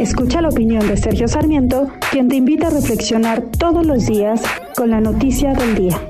Escucha la opinión de Sergio Sarmiento, quien te invita a reflexionar todos los días con la noticia del día.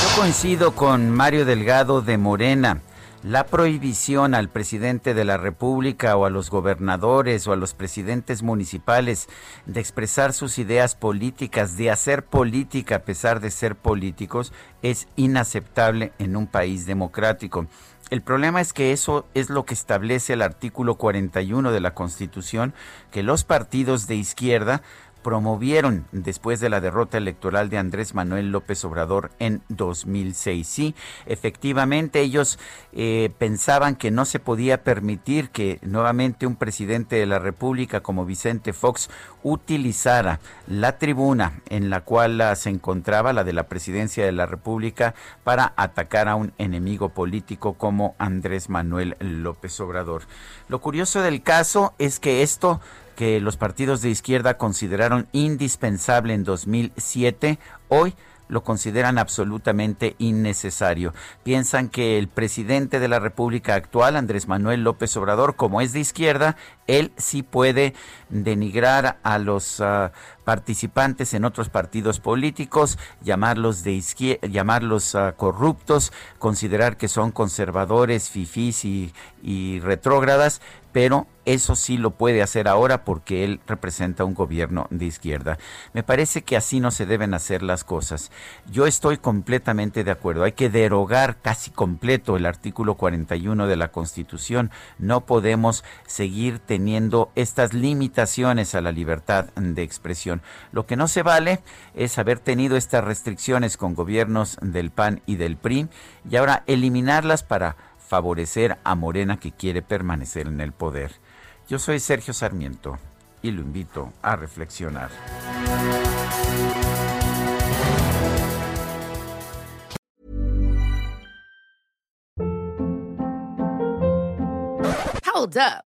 Yo coincido con Mario Delgado de Morena. La prohibición al presidente de la República o a los gobernadores o a los presidentes municipales de expresar sus ideas políticas, de hacer política a pesar de ser políticos, es inaceptable en un país democrático. El problema es que eso es lo que establece el artículo 41 de la Constitución, que los partidos de izquierda promovieron después de la derrota electoral de Andrés Manuel López Obrador en 2006. Sí, efectivamente ellos eh, pensaban que no se podía permitir que nuevamente un presidente de la República como Vicente Fox utilizara la tribuna en la cual se encontraba, la de la presidencia de la República, para atacar a un enemigo político como Andrés Manuel López Obrador. Lo curioso del caso es que esto que los partidos de izquierda consideraron indispensable en 2007, hoy lo consideran absolutamente innecesario. Piensan que el presidente de la República actual, Andrés Manuel López Obrador, como es de izquierda, él sí puede denigrar a los uh, participantes en otros partidos políticos, llamarlos de izquierda, llamarlos uh, corruptos, considerar que son conservadores, fifís y retrógradas, pero eso sí lo puede hacer ahora porque él representa un gobierno de izquierda. Me parece que así no se deben hacer las cosas. Yo estoy completamente de acuerdo. Hay que derogar casi completo el artículo 41 de la Constitución. No podemos seguir teniendo estas limitaciones a la libertad de expresión. Lo que no se vale es haber tenido estas restricciones con gobiernos del PAN y del PRI y ahora eliminarlas para favorecer a Morena que quiere permanecer en el poder. Yo soy Sergio Sarmiento y lo invito a reflexionar. Hold up.